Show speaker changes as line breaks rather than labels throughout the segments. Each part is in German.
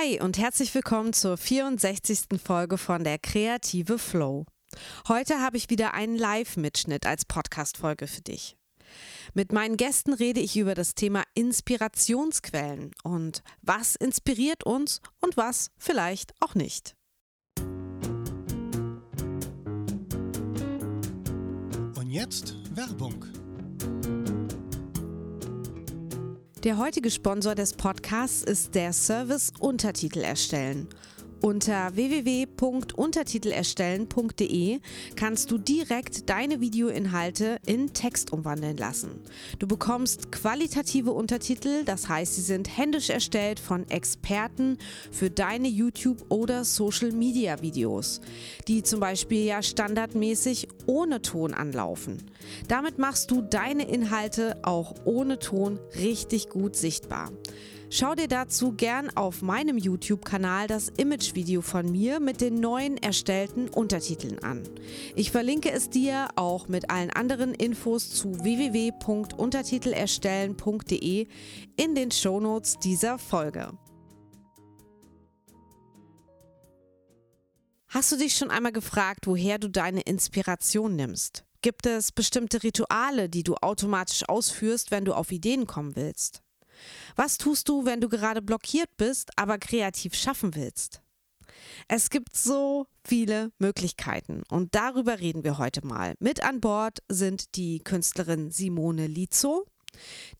Hi und herzlich willkommen zur 64. Folge von der Kreative Flow. Heute habe ich wieder einen Live-Mitschnitt als Podcast-Folge für dich. Mit meinen Gästen rede ich über das Thema Inspirationsquellen und was inspiriert uns und was vielleicht auch nicht.
Und jetzt Werbung.
Der heutige Sponsor des Podcasts ist der Service Untertitel erstellen. Unter www.untertitelerstellen.de kannst du direkt deine Videoinhalte in Text umwandeln lassen. Du bekommst qualitative Untertitel, das heißt, sie sind händisch erstellt von Experten für deine YouTube- oder Social-Media-Videos, die zum Beispiel ja standardmäßig ohne Ton anlaufen. Damit machst du deine Inhalte auch ohne Ton richtig gut sichtbar. Schau dir dazu gern auf meinem YouTube-Kanal das Image-Video von mir mit den neuen erstellten Untertiteln an. Ich verlinke es dir auch mit allen anderen Infos zu www.untertitelerstellen.de in den Shownotes dieser Folge. Hast du dich schon einmal gefragt, woher du deine Inspiration nimmst? Gibt es bestimmte Rituale, die du automatisch ausführst, wenn du auf Ideen kommen willst? Was tust du, wenn du gerade blockiert bist, aber kreativ schaffen willst? Es gibt so viele Möglichkeiten und darüber reden wir heute mal. Mit an Bord sind die Künstlerin Simone Lizo,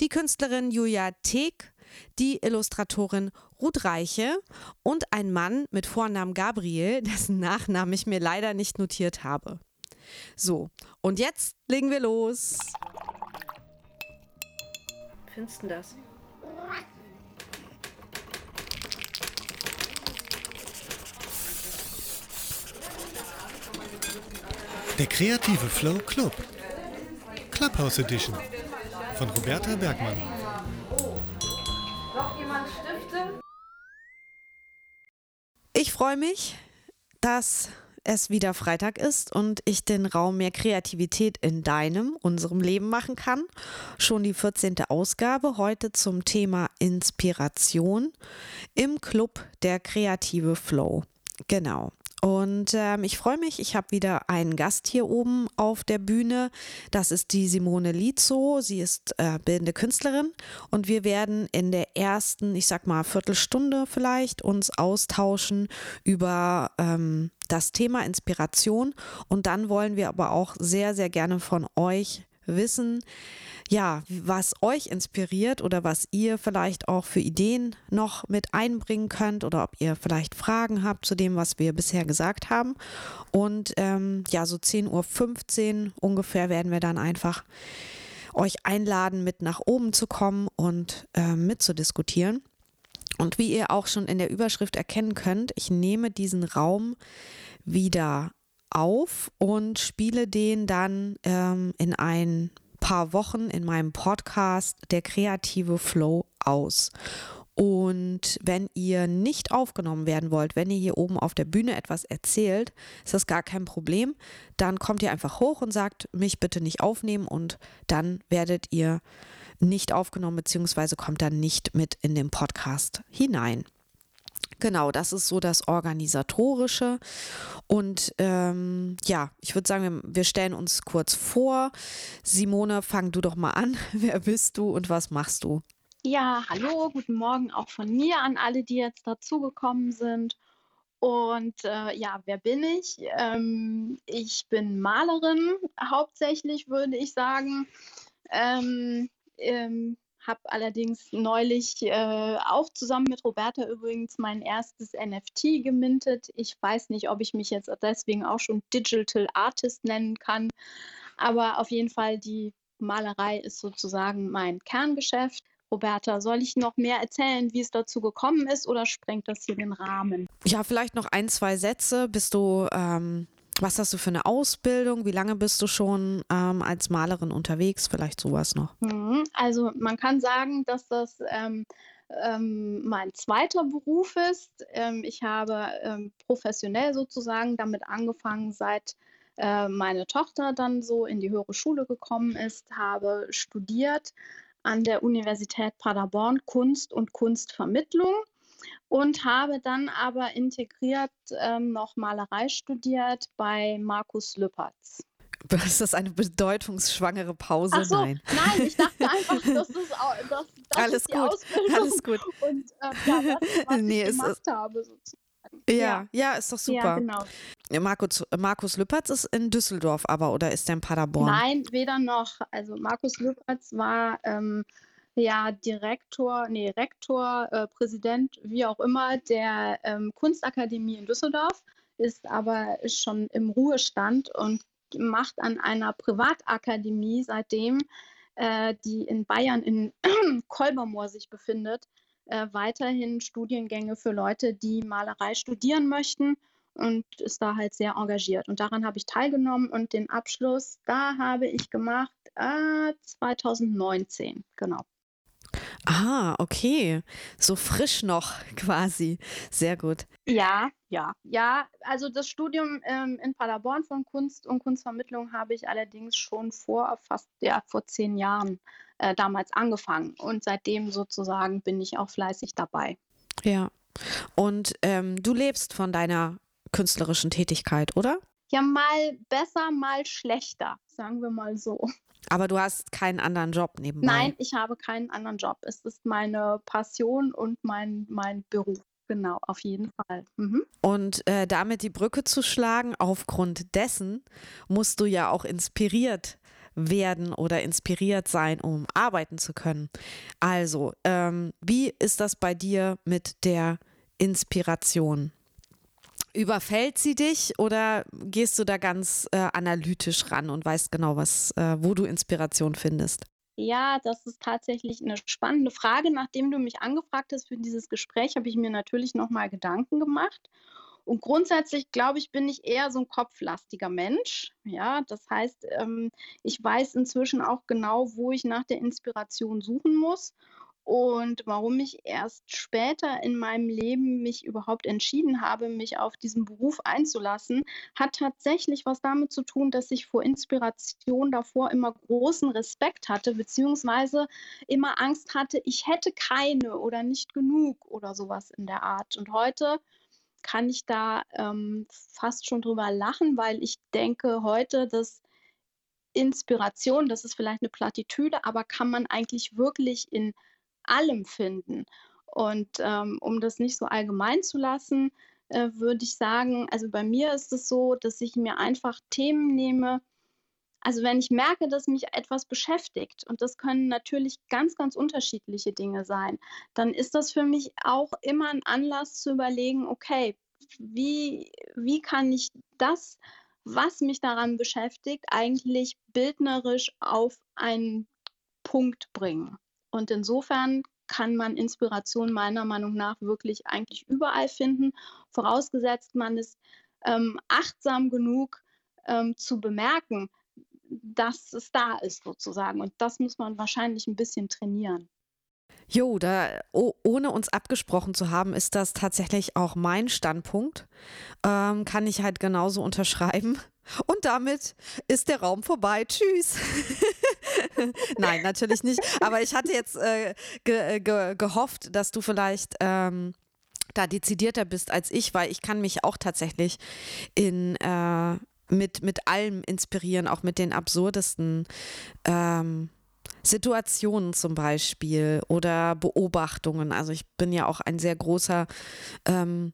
die Künstlerin Julia Teek, die Illustratorin Ruth Reiche und ein Mann mit Vornamen Gabriel, dessen Nachnamen ich mir leider nicht notiert habe. So, und jetzt legen wir los.
Findest du das?
Der kreative Flow Club. Clubhouse Edition von Roberta Bergmann.
Noch jemand Stifte?
Ich freue mich, dass es wieder Freitag ist und ich den Raum mehr Kreativität in deinem, unserem Leben machen kann. Schon die 14. Ausgabe heute zum Thema Inspiration im Club der kreative Flow. Genau. Und ähm, ich freue mich, ich habe wieder einen Gast hier oben auf der Bühne. Das ist die Simone Lizo. Sie ist äh, bildende Künstlerin und wir werden in der ersten, ich sag mal, Viertelstunde vielleicht uns austauschen über ähm, das Thema Inspiration. Und dann wollen wir aber auch sehr, sehr gerne von euch wissen, ja, was euch inspiriert oder was ihr vielleicht auch für Ideen noch mit einbringen könnt oder ob ihr vielleicht Fragen habt zu dem, was wir bisher gesagt haben. Und ähm, ja, so 10.15 Uhr ungefähr werden wir dann einfach euch einladen, mit nach oben zu kommen und äh, mitzudiskutieren. Und wie ihr auch schon in der Überschrift erkennen könnt, ich nehme diesen Raum wieder auf und spiele den dann ähm, in ein paar Wochen in meinem Podcast Der kreative Flow aus. Und wenn ihr nicht aufgenommen werden wollt, wenn ihr hier oben auf der Bühne etwas erzählt, ist das gar kein Problem. Dann kommt ihr einfach hoch und sagt, mich bitte nicht aufnehmen und dann werdet ihr nicht aufgenommen beziehungsweise kommt dann nicht mit in den Podcast hinein. Genau, das ist so das Organisatorische. Und ähm, ja, ich würde sagen, wir, stellen uns kurz vor. Simone, fang du doch mal an. Wer bist du und was machst du?
Ja, hallo, guten Morgen auch von mir an alle, die jetzt dazugekommen sind. Und äh, ja, wer bin ich? Ähm, ich bin Malerin, hauptsächlich würde ich sagen. Ähm, ähm, habe allerdings neulich äh, auch zusammen mit Roberta übrigens mein erstes NFT gemintet. Ich weiß nicht, ob ich mich jetzt deswegen auch schon Digital Artist nennen kann, aber auf jeden Fall die Malerei ist sozusagen mein Kerngeschäft. Roberta, soll ich noch mehr erzählen, wie es dazu gekommen ist oder sprengt das hier den Rahmen?
Ja, vielleicht noch ein, zwei Sätze. Bist du ähm, was hast du für eine Ausbildung? Wie lange bist du schon ähm, als Malerin unterwegs? Vielleicht sowas noch.
Mhm. Also man kann sagen, dass das ähm, ähm, mein zweiter Beruf ist. Ähm, ich habe ähm, professionell sozusagen damit angefangen, seit äh, meine Tochter dann so in die höhere Schule gekommen ist, habe studiert an der Universität Paderborn Kunst und Kunstvermittlung und habe dann aber integriert ähm, noch Malerei studiert bei Markus Lüppertz.
Ist das eine bedeutungsschwangere Pause?
Ach so,
nein.
nein, ich dachte einfach, das ist, das, das
alles
ist
gut, alles gut.
und äh, ja, das, was
nee,
ich gemacht
ist,
habe. Sozusagen.
ja, ja, ja, ist doch super.
Ja, genau.
Markus, Markus Lüppertz ist in Düsseldorf aber oder ist der in Paderborn?
Nein, weder noch. Also Markus Lüppertz war ähm, ja Direktor, nee, Rektor, äh, Präsident, wie auch immer, der ähm, Kunstakademie in Düsseldorf, ist aber schon im Ruhestand und macht an einer Privatakademie seitdem, äh, die in Bayern in Kolbermoor sich befindet, äh, weiterhin Studiengänge für Leute, die Malerei studieren möchten und ist da halt sehr engagiert. Und daran habe ich teilgenommen und den Abschluss, da habe ich gemacht äh, 2019, genau.
Ah, okay. So frisch noch quasi. Sehr gut.
Ja, ja, ja. Also das Studium ähm, in Paderborn von Kunst und Kunstvermittlung habe ich allerdings schon vor fast, ja, vor zehn Jahren äh, damals angefangen. Und seitdem sozusagen bin ich auch fleißig dabei.
Ja. Und ähm, du lebst von deiner künstlerischen Tätigkeit, oder?
Ja, mal besser, mal schlechter, sagen wir mal so.
Aber du hast keinen anderen Job nebenbei.
Nein, ich habe keinen anderen Job. Es ist meine Passion und mein, mein Beruf. Genau, auf jeden Fall. Mhm.
Und äh, damit die Brücke zu schlagen, aufgrund dessen musst du ja auch inspiriert werden oder inspiriert sein, um arbeiten zu können. Also, ähm, wie ist das bei dir mit der Inspiration? Überfällt sie dich oder gehst du da ganz äh, analytisch ran und weißt genau, was, äh, wo du Inspiration findest?
Ja, das ist tatsächlich eine spannende Frage. Nachdem du mich angefragt hast für dieses Gespräch, habe ich mir natürlich nochmal Gedanken gemacht. Und grundsätzlich, glaube ich, bin ich eher so ein kopflastiger Mensch. Ja, das heißt, ähm, ich weiß inzwischen auch genau, wo ich nach der Inspiration suchen muss und warum ich erst später in meinem Leben mich überhaupt entschieden habe, mich auf diesen Beruf einzulassen, hat tatsächlich was damit zu tun, dass ich vor Inspiration davor immer großen Respekt hatte, beziehungsweise immer Angst hatte, ich hätte keine oder nicht genug oder sowas in der Art. Und heute kann ich da ähm, fast schon drüber lachen, weil ich denke heute, dass Inspiration, das ist vielleicht eine Plattitüde, aber kann man eigentlich wirklich in allem finden. Und ähm, um das nicht so allgemein zu lassen, äh, würde ich sagen, also bei mir ist es so, dass ich mir einfach Themen nehme. Also wenn ich merke, dass mich etwas beschäftigt, und das können natürlich ganz, ganz unterschiedliche Dinge sein, dann ist das für mich auch immer ein Anlass zu überlegen, okay, wie, wie kann ich das, was mich daran beschäftigt, eigentlich bildnerisch auf einen Punkt bringen. Und insofern kann man Inspiration meiner Meinung nach wirklich eigentlich überall finden, vorausgesetzt man ist ähm, achtsam genug ähm, zu bemerken, dass es da ist sozusagen. Und das muss man wahrscheinlich ein bisschen trainieren.
Jo, da, oh, ohne uns abgesprochen zu haben, ist das tatsächlich auch mein Standpunkt. Ähm, kann ich halt genauso unterschreiben. Und damit ist der Raum vorbei. Tschüss. Nein, natürlich nicht. Aber ich hatte jetzt äh, ge äh, ge gehofft, dass du vielleicht ähm, da dezidierter bist als ich, weil ich kann mich auch tatsächlich in äh, mit, mit allem inspirieren, auch mit den absurdesten ähm, Situationen zum Beispiel oder Beobachtungen. Also ich bin ja auch ein sehr großer ähm,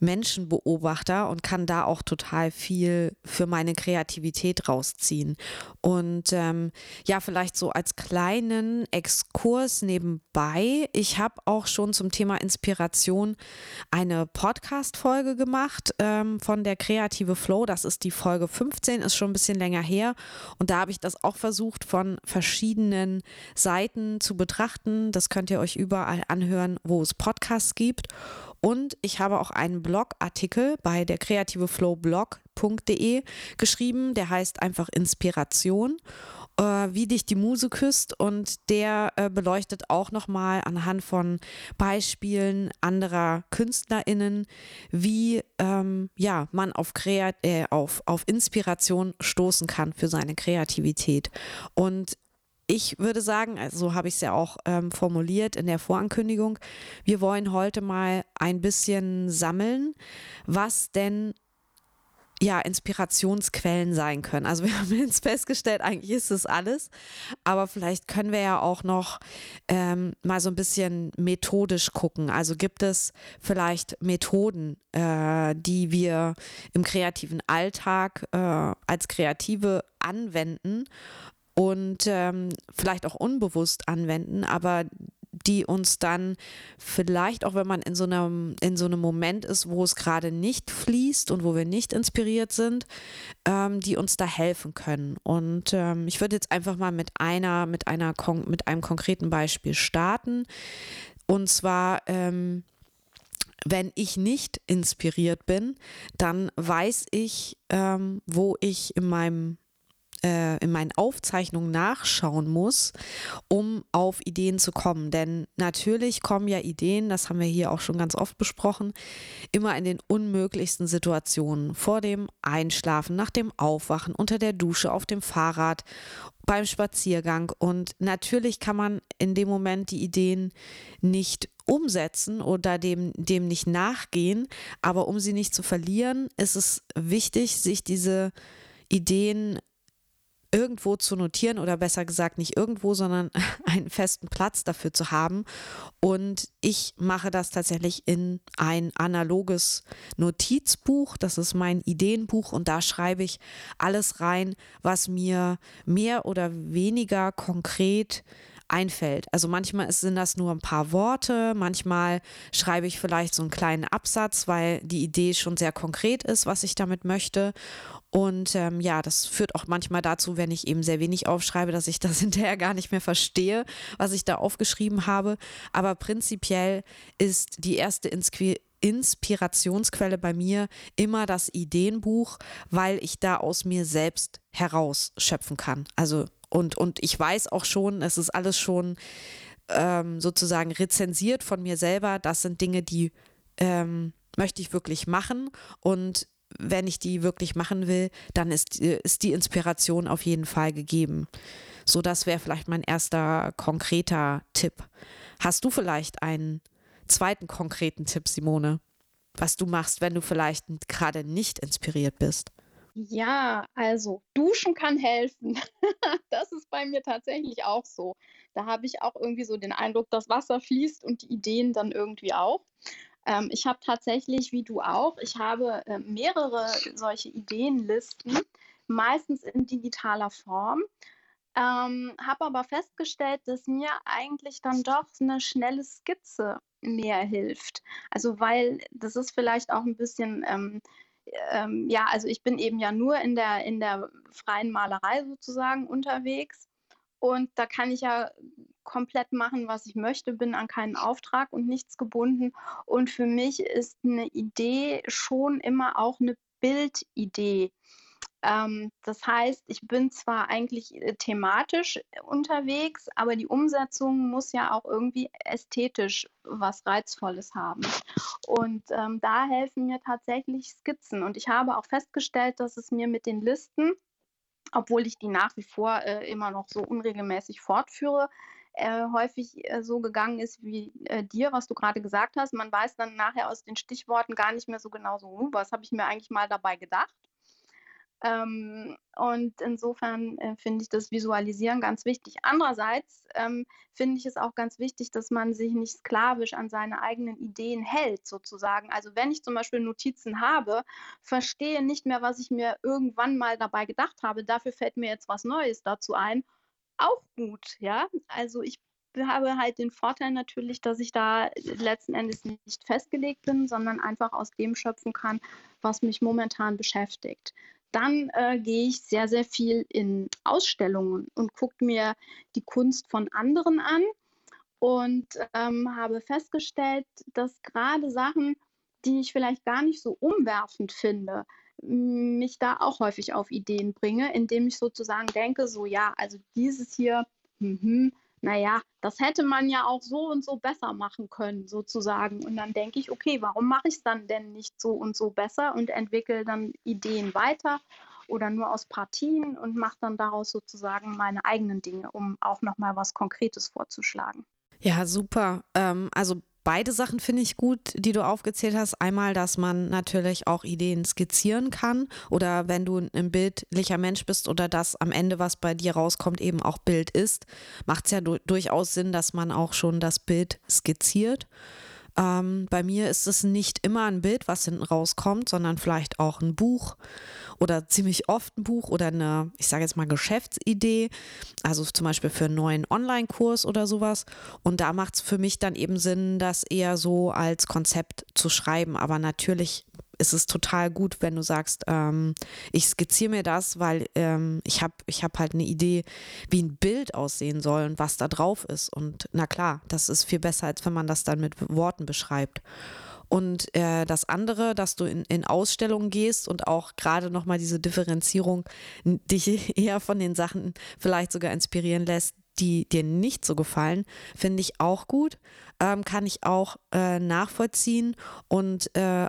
Menschenbeobachter und kann da auch total viel für meine Kreativität rausziehen. Und ähm, ja, vielleicht so als kleinen Exkurs nebenbei. Ich habe auch schon zum Thema Inspiration eine Podcast-Folge gemacht ähm, von der Kreative Flow. Das ist die Folge 15, ist schon ein bisschen länger her. Und da habe ich das auch versucht, von verschiedenen Seiten zu betrachten. Das könnt ihr euch überall anhören, wo es Podcasts gibt. Und ich habe auch einen Blogartikel bei der kreativeflowblog.de geschrieben, der heißt einfach Inspiration, äh, wie dich die Muse küsst. Und der äh, beleuchtet auch nochmal anhand von Beispielen anderer KünstlerInnen, wie ähm, ja, man auf, Kreat äh, auf, auf Inspiration stoßen kann für seine Kreativität. Und ich würde sagen, also so habe ich es ja auch ähm, formuliert in der Vorankündigung, wir wollen heute mal ein bisschen sammeln, was denn ja, Inspirationsquellen sein können. Also wir haben jetzt festgestellt, eigentlich ist es alles, aber vielleicht können wir ja auch noch ähm, mal so ein bisschen methodisch gucken. Also gibt es vielleicht Methoden, äh, die wir im kreativen Alltag äh, als Kreative anwenden und ähm, vielleicht auch unbewusst anwenden, aber die uns dann vielleicht auch, wenn man in so einem, in so einem Moment ist, wo es gerade nicht fließt und wo wir nicht inspiriert sind, ähm, die uns da helfen können. Und ähm, ich würde jetzt einfach mal mit einer, mit einer, mit einem konkreten Beispiel starten. Und zwar, ähm, wenn ich nicht inspiriert bin, dann weiß ich, ähm, wo ich in meinem äh, in meinen Aufzeichnungen nachschauen muss, um auf Ideen zu kommen. Denn natürlich kommen ja Ideen, das haben wir hier auch schon ganz oft besprochen, immer in den unmöglichsten Situationen. Vor dem Einschlafen, nach dem Aufwachen, unter der Dusche, auf dem Fahrrad, beim Spaziergang. Und natürlich kann man in dem Moment die Ideen nicht umsetzen oder dem, dem nicht nachgehen. Aber um sie nicht zu verlieren, ist es wichtig, sich diese Ideen irgendwo zu notieren oder besser gesagt nicht irgendwo, sondern einen festen Platz dafür zu haben. Und ich mache das tatsächlich in ein analoges Notizbuch. Das ist mein Ideenbuch und da schreibe ich alles rein, was mir mehr oder weniger konkret einfällt. Also manchmal sind das nur ein paar Worte, manchmal schreibe ich vielleicht so einen kleinen Absatz, weil die Idee schon sehr konkret ist, was ich damit möchte. Und ähm, ja, das führt auch manchmal dazu, wenn ich eben sehr wenig aufschreibe, dass ich das hinterher gar nicht mehr verstehe, was ich da aufgeschrieben habe. Aber prinzipiell ist die erste Insqui Inspirationsquelle bei mir immer das Ideenbuch, weil ich da aus mir selbst herausschöpfen kann. Also und, und ich weiß auch schon, es ist alles schon ähm, sozusagen rezensiert von mir selber. Das sind Dinge, die ähm, möchte ich wirklich machen und wenn ich die wirklich machen will, dann ist, ist die Inspiration auf jeden Fall gegeben. So, das wäre vielleicht mein erster konkreter Tipp. Hast du vielleicht einen zweiten konkreten Tipp, Simone, was du machst, wenn du vielleicht gerade nicht inspiriert bist?
Ja, also duschen kann helfen. Das ist bei mir tatsächlich auch so. Da habe ich auch irgendwie so den Eindruck, das Wasser fließt und die Ideen dann irgendwie auch. Ähm, ich habe tatsächlich, wie du auch, ich habe äh, mehrere solche Ideenlisten, meistens in digitaler Form. Ähm, habe aber festgestellt, dass mir eigentlich dann doch eine schnelle Skizze mehr hilft. Also weil das ist vielleicht auch ein bisschen, ähm, ähm, ja, also ich bin eben ja nur in der, in der freien Malerei sozusagen unterwegs. Und da kann ich ja komplett machen, was ich möchte, bin an keinen Auftrag und nichts gebunden. Und für mich ist eine Idee schon immer auch eine Bildidee. Ähm, das heißt, ich bin zwar eigentlich äh, thematisch unterwegs, aber die Umsetzung muss ja auch irgendwie ästhetisch was Reizvolles haben. Und ähm, da helfen mir tatsächlich Skizzen. Und ich habe auch festgestellt, dass es mir mit den Listen obwohl ich die nach wie vor äh, immer noch so unregelmäßig fortführe, äh, häufig äh, so gegangen ist wie äh, dir, was du gerade gesagt hast. Man weiß dann nachher aus den Stichworten gar nicht mehr so genau so, hm, was habe ich mir eigentlich mal dabei gedacht. Ähm, und insofern äh, finde ich das Visualisieren ganz wichtig. Andererseits ähm, finde ich es auch ganz wichtig, dass man sich nicht sklavisch an seine eigenen Ideen hält, sozusagen. Also wenn ich zum Beispiel Notizen habe, verstehe nicht mehr, was ich mir irgendwann mal dabei gedacht habe. Dafür fällt mir jetzt was Neues dazu ein. Auch gut, ja. Also ich habe halt den Vorteil natürlich, dass ich da letzten Endes nicht festgelegt bin, sondern einfach aus dem schöpfen kann, was mich momentan beschäftigt dann äh, gehe ich sehr, sehr viel in Ausstellungen und gucke mir die Kunst von anderen an und ähm, habe festgestellt, dass gerade Sachen, die ich vielleicht gar nicht so umwerfend finde, mich da auch häufig auf Ideen bringe, indem ich sozusagen denke, so ja, also dieses hier, mh, naja, das hätte man ja auch so und so besser machen können, sozusagen. Und dann denke ich, okay, warum mache ich es dann denn nicht so und so besser und entwickle dann Ideen weiter oder nur aus Partien und mache dann daraus sozusagen meine eigenen Dinge, um auch nochmal was Konkretes vorzuschlagen.
Ja, super. Ähm, also beide Sachen finde ich gut, die du aufgezählt hast. Einmal, dass man natürlich auch Ideen skizzieren kann oder wenn du ein bildlicher Mensch bist oder das am Ende, was bei dir rauskommt, eben auch Bild ist, macht es ja du durchaus Sinn, dass man auch schon das Bild skizziert. Ähm, bei mir ist es nicht immer ein Bild, was hinten rauskommt, sondern vielleicht auch ein Buch oder ziemlich oft ein Buch oder eine, ich sage jetzt mal, Geschäftsidee, also zum Beispiel für einen neuen Online-Kurs oder sowas. Und da macht es für mich dann eben Sinn, das eher so als Konzept zu schreiben. Aber natürlich ist es total gut, wenn du sagst, ähm, ich skizziere mir das, weil ähm, ich habe ich hab halt eine Idee, wie ein Bild aussehen soll und was da drauf ist. Und na klar, das ist viel besser, als wenn man das dann mit Worten beschreibt. Und äh, das andere, dass du in, in Ausstellungen gehst und auch gerade nochmal diese Differenzierung dich eher von den Sachen vielleicht sogar inspirieren lässt, die dir nicht so gefallen, finde ich auch gut. Ähm, kann ich auch äh, nachvollziehen und äh, äh,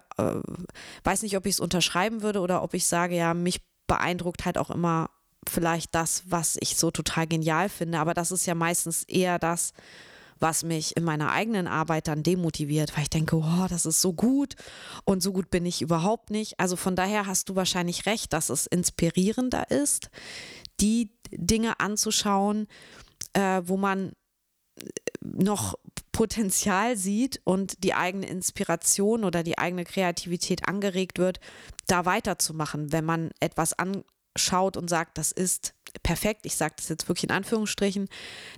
weiß nicht, ob ich es unterschreiben würde oder ob ich sage, ja, mich beeindruckt halt auch immer vielleicht das, was ich so total genial finde. Aber das ist ja meistens eher das, was mich in meiner eigenen Arbeit dann demotiviert, weil ich denke, oh, das ist so gut und so gut bin ich überhaupt nicht. Also von daher hast du wahrscheinlich recht, dass es inspirierender ist, die Dinge anzuschauen, äh, wo man noch Potenzial sieht und die eigene Inspiration oder die eigene Kreativität angeregt wird, da weiterzumachen, wenn man etwas anschaut und sagt, das ist perfekt, ich sage das jetzt wirklich in Anführungsstrichen,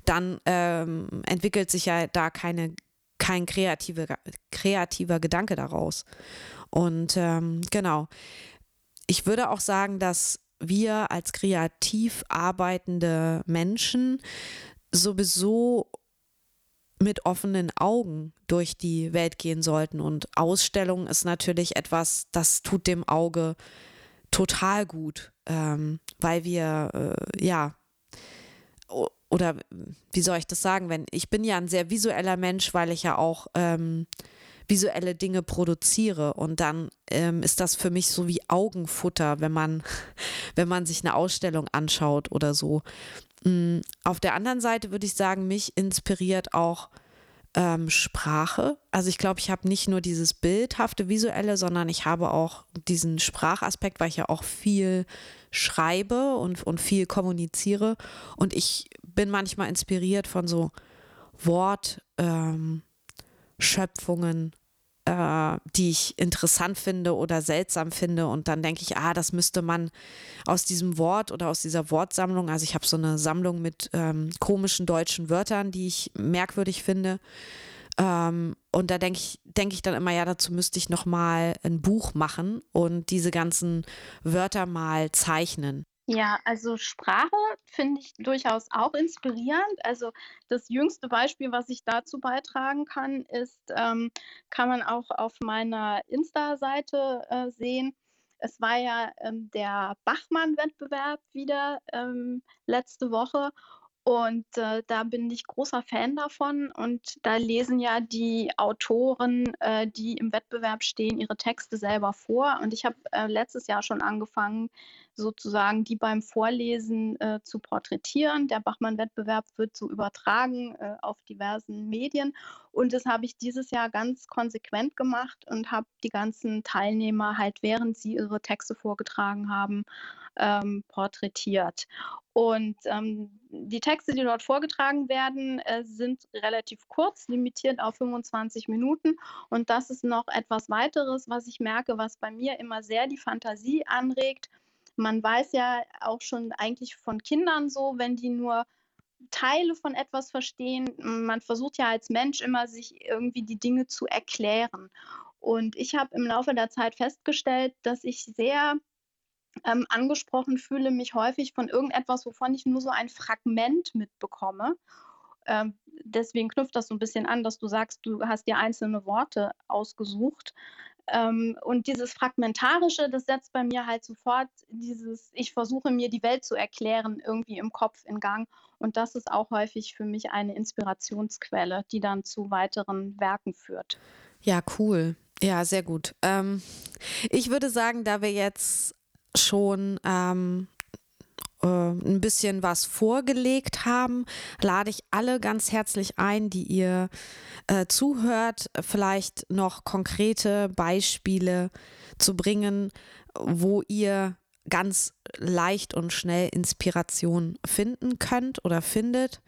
dann ähm, entwickelt sich ja da keine, kein kreative, kreativer Gedanke daraus. Und ähm, genau, ich würde auch sagen, dass wir als kreativ arbeitende Menschen sowieso mit offenen Augen durch die Welt gehen sollten. Und Ausstellung ist natürlich etwas, das tut dem Auge total gut, ähm, weil wir, äh, ja, oder wie soll ich das sagen, wenn ich bin ja ein sehr visueller Mensch, weil ich ja auch ähm, visuelle Dinge produziere und dann ähm, ist das für mich so wie Augenfutter, wenn man, wenn man sich eine Ausstellung anschaut oder so. Mhm. Auf der anderen Seite würde ich sagen, mich inspiriert auch ähm, Sprache. Also ich glaube, ich habe nicht nur dieses bildhafte visuelle, sondern ich habe auch diesen Sprachaspekt, weil ich ja auch viel schreibe und, und viel kommuniziere. Und ich bin manchmal inspiriert von so Wortschöpfungen, ähm, äh, die ich interessant finde oder seltsam finde. Und dann denke ich, ah, das müsste man aus diesem Wort oder aus dieser Wortsammlung, also ich habe so eine Sammlung mit ähm, komischen deutschen Wörtern, die ich merkwürdig finde. Ähm, und da denke ich, denke ich dann immer, ja, dazu müsste ich nochmal ein Buch machen und diese ganzen Wörter mal zeichnen.
Ja, also Sprache finde ich durchaus auch inspirierend. Also das jüngste Beispiel, was ich dazu beitragen kann, ist, ähm, kann man auch auf meiner Insta-Seite äh, sehen. Es war ja ähm, der Bachmann-Wettbewerb wieder ähm, letzte Woche und äh, da bin ich großer Fan davon. Und da lesen ja die Autoren, äh, die im Wettbewerb stehen, ihre Texte selber vor. Und ich habe äh, letztes Jahr schon angefangen, sozusagen die beim Vorlesen äh, zu porträtieren. Der Bachmann-Wettbewerb wird so übertragen äh, auf diversen Medien. Und das habe ich dieses Jahr ganz konsequent gemacht und habe die ganzen Teilnehmer halt, während sie ihre Texte vorgetragen haben, ähm, porträtiert. Und ähm, die Texte, die dort vorgetragen werden, äh, sind relativ kurz, limitiert auf 25 Minuten. Und das ist noch etwas weiteres, was ich merke, was bei mir immer sehr die Fantasie anregt. Man weiß ja auch schon eigentlich von Kindern so, wenn die nur Teile von etwas verstehen, man versucht ja als Mensch immer, sich irgendwie die Dinge zu erklären. Und ich habe im Laufe der Zeit festgestellt, dass ich sehr ähm, angesprochen fühle, mich häufig von irgendetwas, wovon ich nur so ein Fragment mitbekomme. Ähm, deswegen knüpft das so ein bisschen an, dass du sagst, du hast dir einzelne Worte ausgesucht. Ähm, und dieses Fragmentarische, das setzt bei mir halt sofort dieses, ich versuche mir die Welt zu erklären, irgendwie im Kopf in Gang. Und das ist auch häufig für mich eine Inspirationsquelle, die dann zu weiteren Werken führt.
Ja, cool. Ja, sehr gut. Ähm, ich würde sagen, da wir jetzt schon ähm, äh, ein bisschen was vorgelegt haben, lade ich alle ganz herzlich ein, die ihr äh, zuhört, vielleicht noch konkrete Beispiele zu bringen, wo ihr ganz leicht und schnell Inspiration finden könnt oder findet.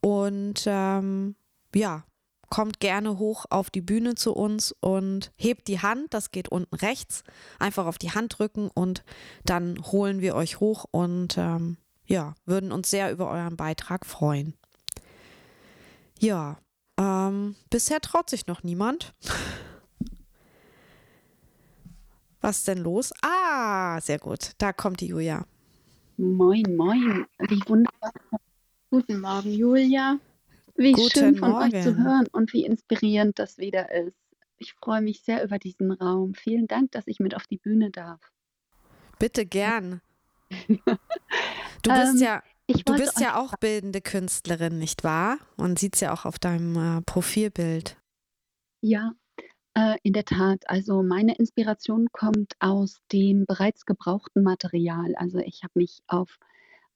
Und ähm, ja, kommt gerne hoch auf die Bühne zu uns und hebt die Hand, das geht unten rechts, einfach auf die Hand drücken und dann holen wir euch hoch und ähm, ja, würden uns sehr über euren Beitrag freuen. Ja, ähm, bisher traut sich noch niemand. Was denn los? Ah, sehr gut. Da kommt die Julia.
Moin, moin. Wie wunderbar. Guten Morgen, Julia. Wie
Guten
schön von euch zu
Morgen.
hören und wie inspirierend das wieder ist. Ich freue mich sehr über diesen Raum. Vielen Dank, dass ich mit auf die Bühne darf.
Bitte gern. Du bist
Ähm,
ja,
Ich
du
wollte
bist
euch,
ja auch bildende Künstlerin, nicht wahr? Man sieht es ja auch auf deinem äh, Profilbild.
ja, äh, in der Tat, also meine Inspiration kommt aus dem bereits gebrauchten Material. Also ich habe mich auf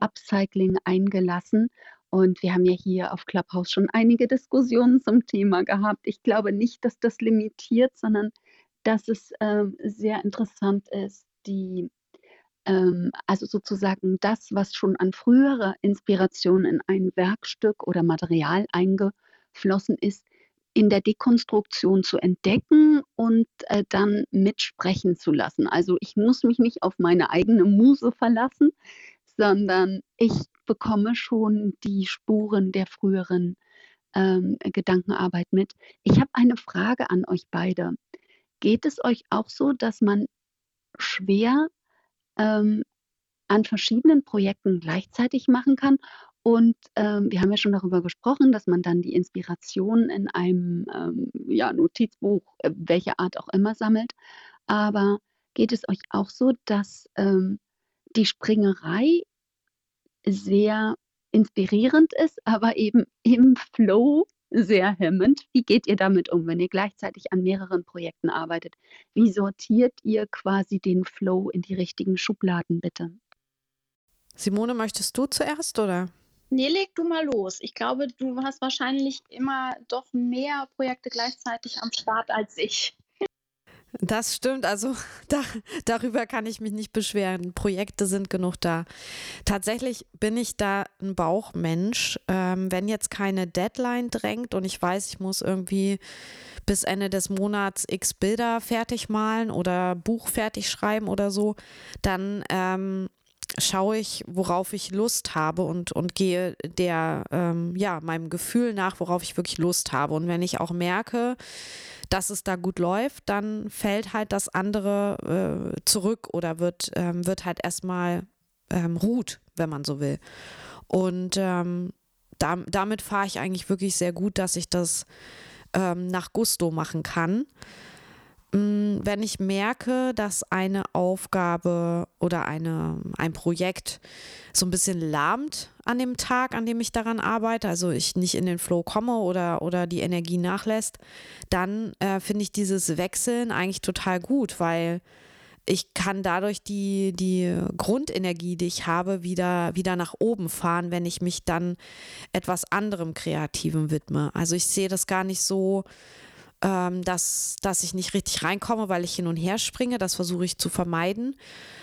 Upcycling eingelassen und wir haben ja hier auf Clubhouse schon einige Diskussionen zum Thema gehabt. Ich glaube nicht, dass das limitiert, sondern dass es ähm, sehr interessant ist, die ähm, also sozusagen das, was schon an früherer Inspiration in ein Werkstück oder Material eingeflossen ist, in der Dekonstruktion zu entdecken und äh, dann mitsprechen zu lassen. Also ich muss mich nicht auf meine eigene Muse verlassen, sondern ich bekomme schon die Spuren der früheren ähm, Gedankenarbeit mit. Ich habe eine Frage an euch beide. Geht es euch auch so, dass man schwer ähm, an verschiedenen Projekten gleichzeitig machen kann. Und ähm, wir haben ja schon darüber gesprochen, dass man dann die Inspiration in einem ähm, ja, Notizbuch, äh, welcher Art auch immer, sammelt. Aber geht es euch auch so, dass ähm, die Springerei sehr inspirierend ist, aber eben im Flow sehr hemmend? Wie geht ihr damit um, wenn ihr gleichzeitig an mehreren Projekten arbeitet? Wie sortiert ihr quasi den Flow in die richtigen Schubladen, bitte?
Simone, möchtest du zuerst oder?
Nee, leg du mal los. Ich glaube, du hast wahrscheinlich immer doch mehr Projekte gleichzeitig am Start als ich.
Das stimmt, also da, darüber kann ich mich nicht beschweren. Projekte sind genug da. Tatsächlich bin ich da ein Bauchmensch. Ähm, wenn jetzt keine Deadline drängt und ich weiß, ich muss irgendwie bis Ende des Monats x Bilder fertig malen oder Buch fertig schreiben oder so, dann ähm, schaue ich, worauf ich Lust habe und, und gehe der, ähm, ja, meinem Gefühl nach, worauf ich wirklich Lust habe. Und wenn ich auch merke, dass es da gut läuft, dann fällt halt das andere äh, zurück oder wird, ähm, wird halt erstmal ähm, ruht, wenn man so will. Und ähm, da, damit fahre ich eigentlich wirklich sehr gut, dass ich das ähm, nach Gusto machen kann. Mm, Wenn ich merke, dass eine Aufgabe oder eine, ein Projekt so ein bisschen lahmt an dem Tag, an dem ich daran arbeite, also ich nicht in den Flow komme oder, oder die Energie nachlässt, dann äh, finde ich dieses Wechseln eigentlich total gut, weil ich kann dadurch die, die Grundenergie, die ich habe, wieder, wieder nach oben fahren, wenn ich mich dann etwas anderem Kreativem widme. Also ich sehe das gar nicht so, ähm, dass, dass ich nicht richtig reinkomme, weil ich hin und her springe. Das versuche ich zu vermeiden,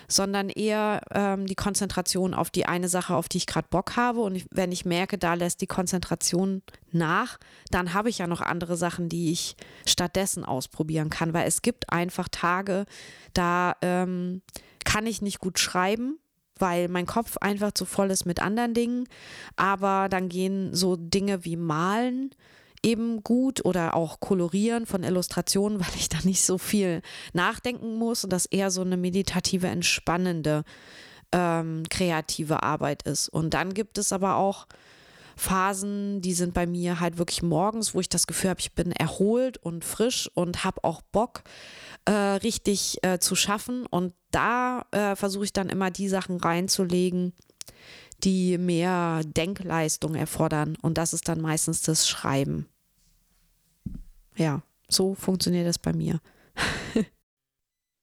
sondern eher ähm, die Konzentration auf die eine Sache, auf die ich gerade Bock habe. Und wenn ich merke, da lässt die Konzentration nach, dann habe ich ja noch andere Sachen, die ich stattdessen ausprobieren kann, weil es gibt einfach Tage, da ähm, kann ich nicht gut schreiben. Weil mein Kopf einfach zu voll ist mit anderen Dingen. Aber dann gehen so Dinge wie Malen, eben gut oder auch Kolorieren von Illustrationen, weil ich da nicht so viel nachdenken muss und das eher so eine meditative, entspannende, ähm, kreative Arbeit ist. Und dann gibt es aber auch Phasen, die sind bei mir halt wirklich morgens, wo ich das Gefühl habe, ich bin erholt und frisch und habe auch Bock, äh, richtig äh, zu schaffen. Und da äh, versuche ich dann immer die Sachen reinzulegen, die mehr Denkleistung erfordern. Und das ist dann meistens das Schreiben. Ja, so funktioniert das bei mir.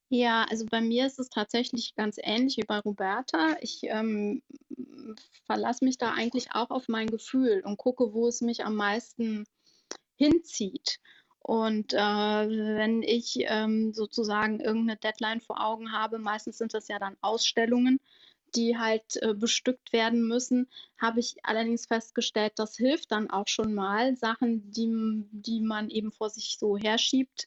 Ja, also bei mir ist es tatsächlich ganz ähnlich wie bei Roberta. Ich ähm, verlasse mich da eigentlich auch auf mein Gefühl und gucke, wo es mich am meisten hinzieht. Und äh, wenn ich ähm, sozusagen irgendeine Deadline vor Augen habe, meistens sind das ja dann Ausstellungen, die halt äh, bestückt werden müssen, habe ich allerdings festgestellt, das hilft dann auch schon mal, Sachen, die, die man eben vor sich so herschiebt,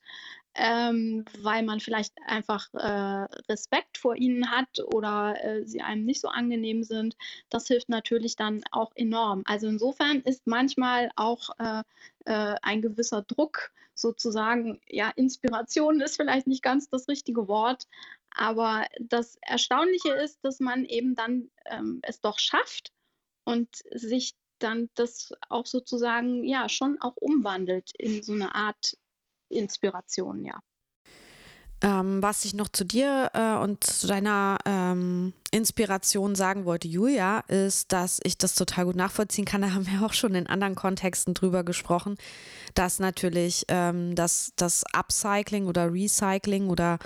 ähm, weil man vielleicht einfach äh, Respekt vor ihnen hat oder äh, sie einem nicht so angenehm sind. Das hilft natürlich dann auch enorm. Also insofern ist manchmal auch äh, äh ein gewisser Druck sozusagen, ja, Inspiration ist vielleicht nicht ganz das richtige Wort, aber das Erstaunliche ist, dass man eben dann ähm, es doch schafft und sich dann das auch sozusagen ja schon auch umwandelt in so eine Art Inspiration, ja.
Ähm, was ich noch zu dir äh, und zu deiner ähm, Inspiration sagen wollte, Julia, ist, dass ich das total gut nachvollziehen kann. Da haben wir auch schon in anderen Kontexten drüber gesprochen, dass natürlich ähm, das, das Upcycling oder Recycling oder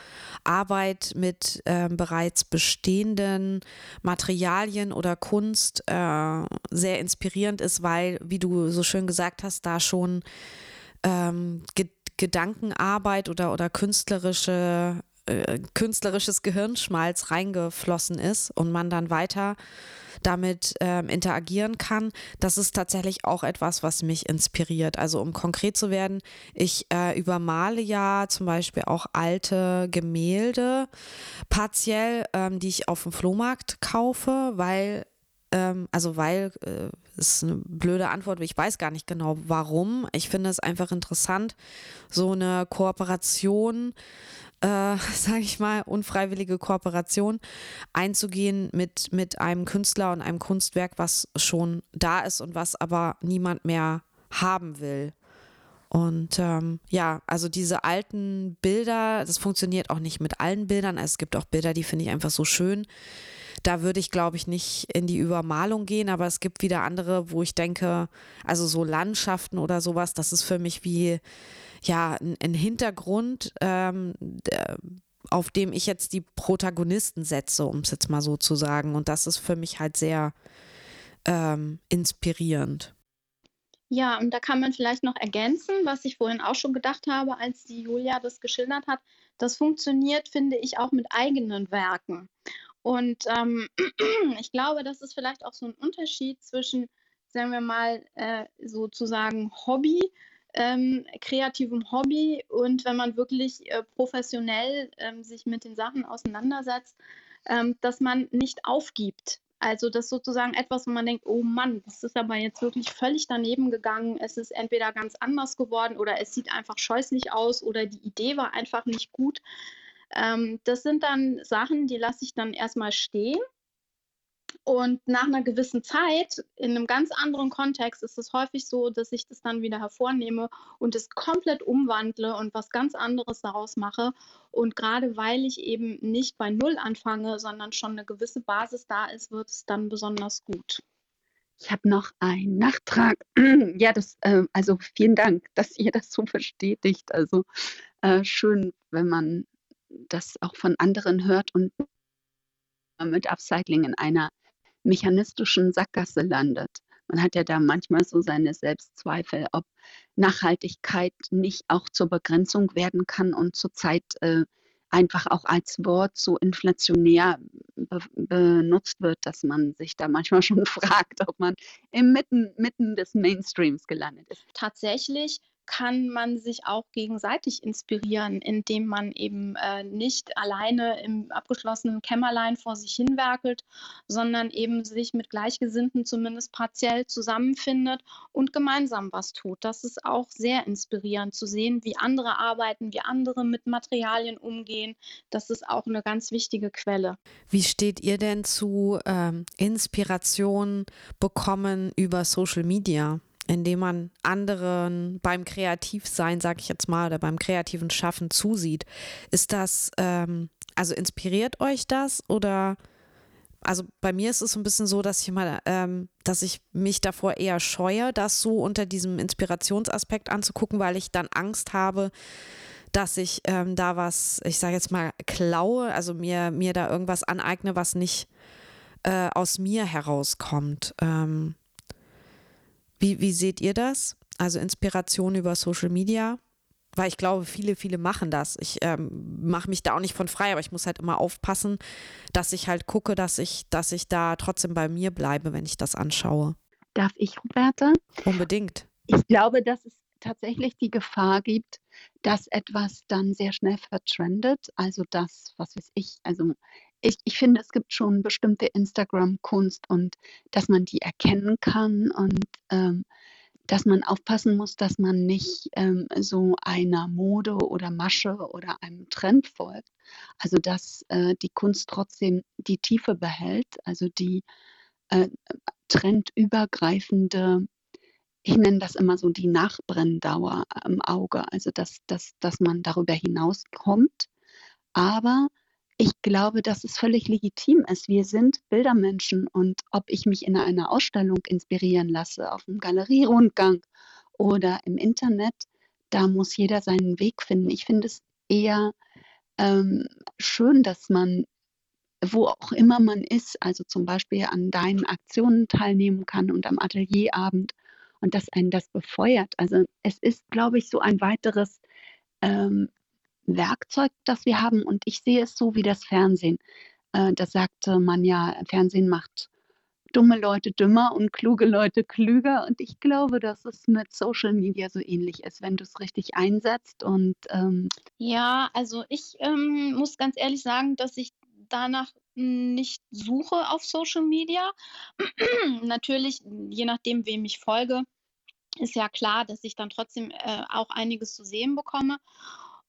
Arbeit mit ähm, bereits bestehenden Materialien oder Kunst äh, sehr inspirierend ist, weil, wie du so schön gesagt hast, da schon ähm, Gedankenarbeit oder, oder künstlerische, äh, künstlerisches Gehirnschmalz reingeflossen ist und man dann weiter damit ähm, interagieren kann, das ist tatsächlich auch etwas, was mich inspiriert. Also um konkret zu werden, ich äh, übermale ja zum Beispiel auch alte Gemälde partiell, ähm, die ich auf dem Flohmarkt kaufe, weil ähm, also weil, äh, ist eine blöde Antwort, ich weiß gar nicht genau warum. Ich finde es einfach interessant, so eine Kooperation, äh, sage ich mal, unfreiwillige Kooperation einzugehen mit, mit einem Künstler und einem Kunstwerk, was schon da ist und was aber niemand mehr haben will. Und ähm, ja, also diese alten Bilder, das funktioniert auch nicht mit allen Bildern. Es gibt auch Bilder, die finde ich einfach so schön, da würde ich, glaube ich, nicht in die Übermalung gehen, aber es gibt wieder andere, wo ich denke, also so Landschaften oder sowas, das ist für mich wie, ja, ein, ein Hintergrund, ähm, auf dem ich jetzt die Protagonisten setze, um es jetzt mal so zu sagen. Und das ist für mich halt sehr ähm, inspirierend.
Ja, und da kann man vielleicht noch ergänzen, was ich vorhin auch schon gedacht habe, als die Julia das geschildert hat. Das funktioniert, finde ich, auch mit eigenen Werken. Und ähm, ich glaube, das ist vielleicht auch so ein Unterschied zwischen, sagen wir mal, äh, sozusagen Hobby, ähm, kreativem Hobby und wenn man wirklich äh, professionell ähm, sich mit den Sachen auseinandersetzt, ähm, dass man nicht aufgibt. Also das ist sozusagen etwas, wo man denkt, oh Mann, das ist aber jetzt wirklich völlig daneben gegangen. Es ist entweder ganz anders geworden oder es sieht einfach scheußlich aus oder die Idee war einfach nicht gut. Ähm, das sind dann Sachen, die lasse ich dann erstmal stehen. Und nach einer gewissen Zeit, in einem ganz anderen Kontext, ist es häufig so, dass ich das dann wieder hervornehme und es komplett umwandle und was ganz anderes daraus mache. Und gerade weil ich eben nicht bei Null anfange, sondern schon eine gewisse Basis da ist, wird es dann besonders gut.
Ich habe noch einen Nachtrag. Ja, das, äh, also vielen Dank, dass ihr das so bestätigt. Also äh, schön, wenn man das auch von anderen hört und mit Upcycling in einer mechanistischen Sackgasse landet. Man hat ja da manchmal so seine Selbstzweifel, ob Nachhaltigkeit nicht auch zur Begrenzung werden kann und zurzeit äh, einfach auch als Wort so inflationär be benutzt wird, dass man sich da manchmal schon fragt, ob man im mitten, mitten des Mainstreams gelandet ist.
Tatsächlich kann man sich auch gegenseitig inspirieren, indem man eben äh, nicht alleine im abgeschlossenen Kämmerlein vor sich hinwerkelt, sondern eben sich mit Gleichgesinnten zumindest partiell zusammenfindet und gemeinsam was tut. Das ist auch sehr inspirierend zu sehen, wie andere arbeiten, wie andere mit Materialien umgehen. Das ist auch eine ganz wichtige Quelle.
Wie steht ihr denn zu ähm, Inspiration bekommen über Social Media? Indem man anderen beim Kreativsein, sag ich jetzt mal, oder beim kreativen Schaffen zusieht. Ist das, ähm, also inspiriert euch das oder also bei mir ist es so ein bisschen so, dass ich mal, ähm, dass ich mich davor eher scheue, das so unter diesem Inspirationsaspekt anzugucken, weil ich dann Angst habe, dass ich ähm, da was, ich sage jetzt mal, klaue, also mir, mir da irgendwas aneigne, was nicht äh, aus mir herauskommt. Ähm, wie, wie seht ihr das? Also Inspiration über Social Media? Weil ich glaube, viele, viele machen das. Ich ähm, mache mich da auch nicht von frei, aber ich muss halt immer aufpassen, dass ich halt gucke, dass ich, dass ich da trotzdem bei mir bleibe, wenn ich das anschaue.
Darf ich, Roberta?
Unbedingt.
Ich glaube, dass es tatsächlich die Gefahr gibt, dass etwas dann sehr schnell vertrendet. Also das, was weiß ich, also ich, ich finde, es gibt schon bestimmte Instagram-Kunst und dass man die erkennen kann und ähm, dass man aufpassen muss, dass man nicht ähm, so einer Mode oder Masche oder einem Trend folgt. Also dass äh, die Kunst trotzdem die Tiefe behält, also die äh, trendübergreifende, ich nenne das immer so die Nachbrenndauer im Auge, also dass, dass, dass man darüber hinauskommt. Aber ich glaube, dass es völlig legitim ist. Wir sind Bildermenschen und ob ich mich in einer Ausstellung inspirieren lasse, auf einem Galerierundgang oder im Internet, da muss jeder seinen Weg finden. Ich finde es eher ähm, schön, dass man, wo auch immer man ist, also zum Beispiel an deinen Aktionen teilnehmen kann und am Atelierabend und dass einen das befeuert. Also es ist, glaube ich, so ein weiteres ähm, Werkzeug, das wir haben. Und ich sehe es so wie das Fernsehen. Äh, da sagte man ja, Fernsehen macht dumme Leute dümmer und kluge Leute klüger. Und ich glaube, dass es mit Social Media so ähnlich ist, wenn du es richtig einsetzt. Und ähm
ja, also ich ähm, muss ganz ehrlich sagen, dass ich danach nicht suche auf Social Media. Natürlich, je nachdem, wem ich folge, ist ja klar, dass ich dann trotzdem äh, auch einiges zu sehen bekomme.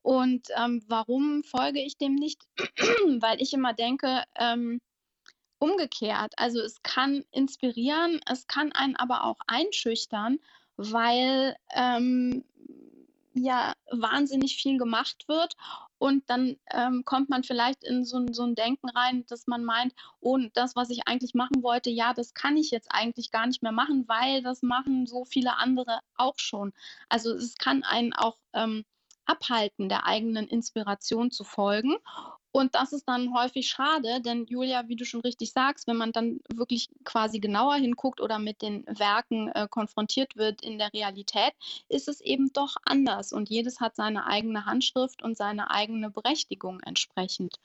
Und ähm, warum folge ich dem nicht? Weil ich immer denke, ähm, umgekehrt, also es kann inspirieren, es kann einen aber auch einschüchtern, weil ähm, ja wahnsinnig viel gemacht wird und dann ähm, kommt man vielleicht in so, so, ein Denken rein, dass man meint, oh, das, was ich eigentlich machen wollte, ja, das kann ich jetzt eigentlich gar nicht mehr machen, weil das machen so viele andere auch schon. Also es kann einen auch ähm, abhalten, der eigenen Inspiration zu folgen. Und das ist dann häufig schade, denn Julia, wie du schon richtig sagst, wenn man dann wirklich quasi genauer hinguckt oder mit den Werken äh, konfrontiert wird in der Realität, ist es eben doch anders und jedes hat seine eigene Handschrift und seine eigene Berechtigung entsprechend.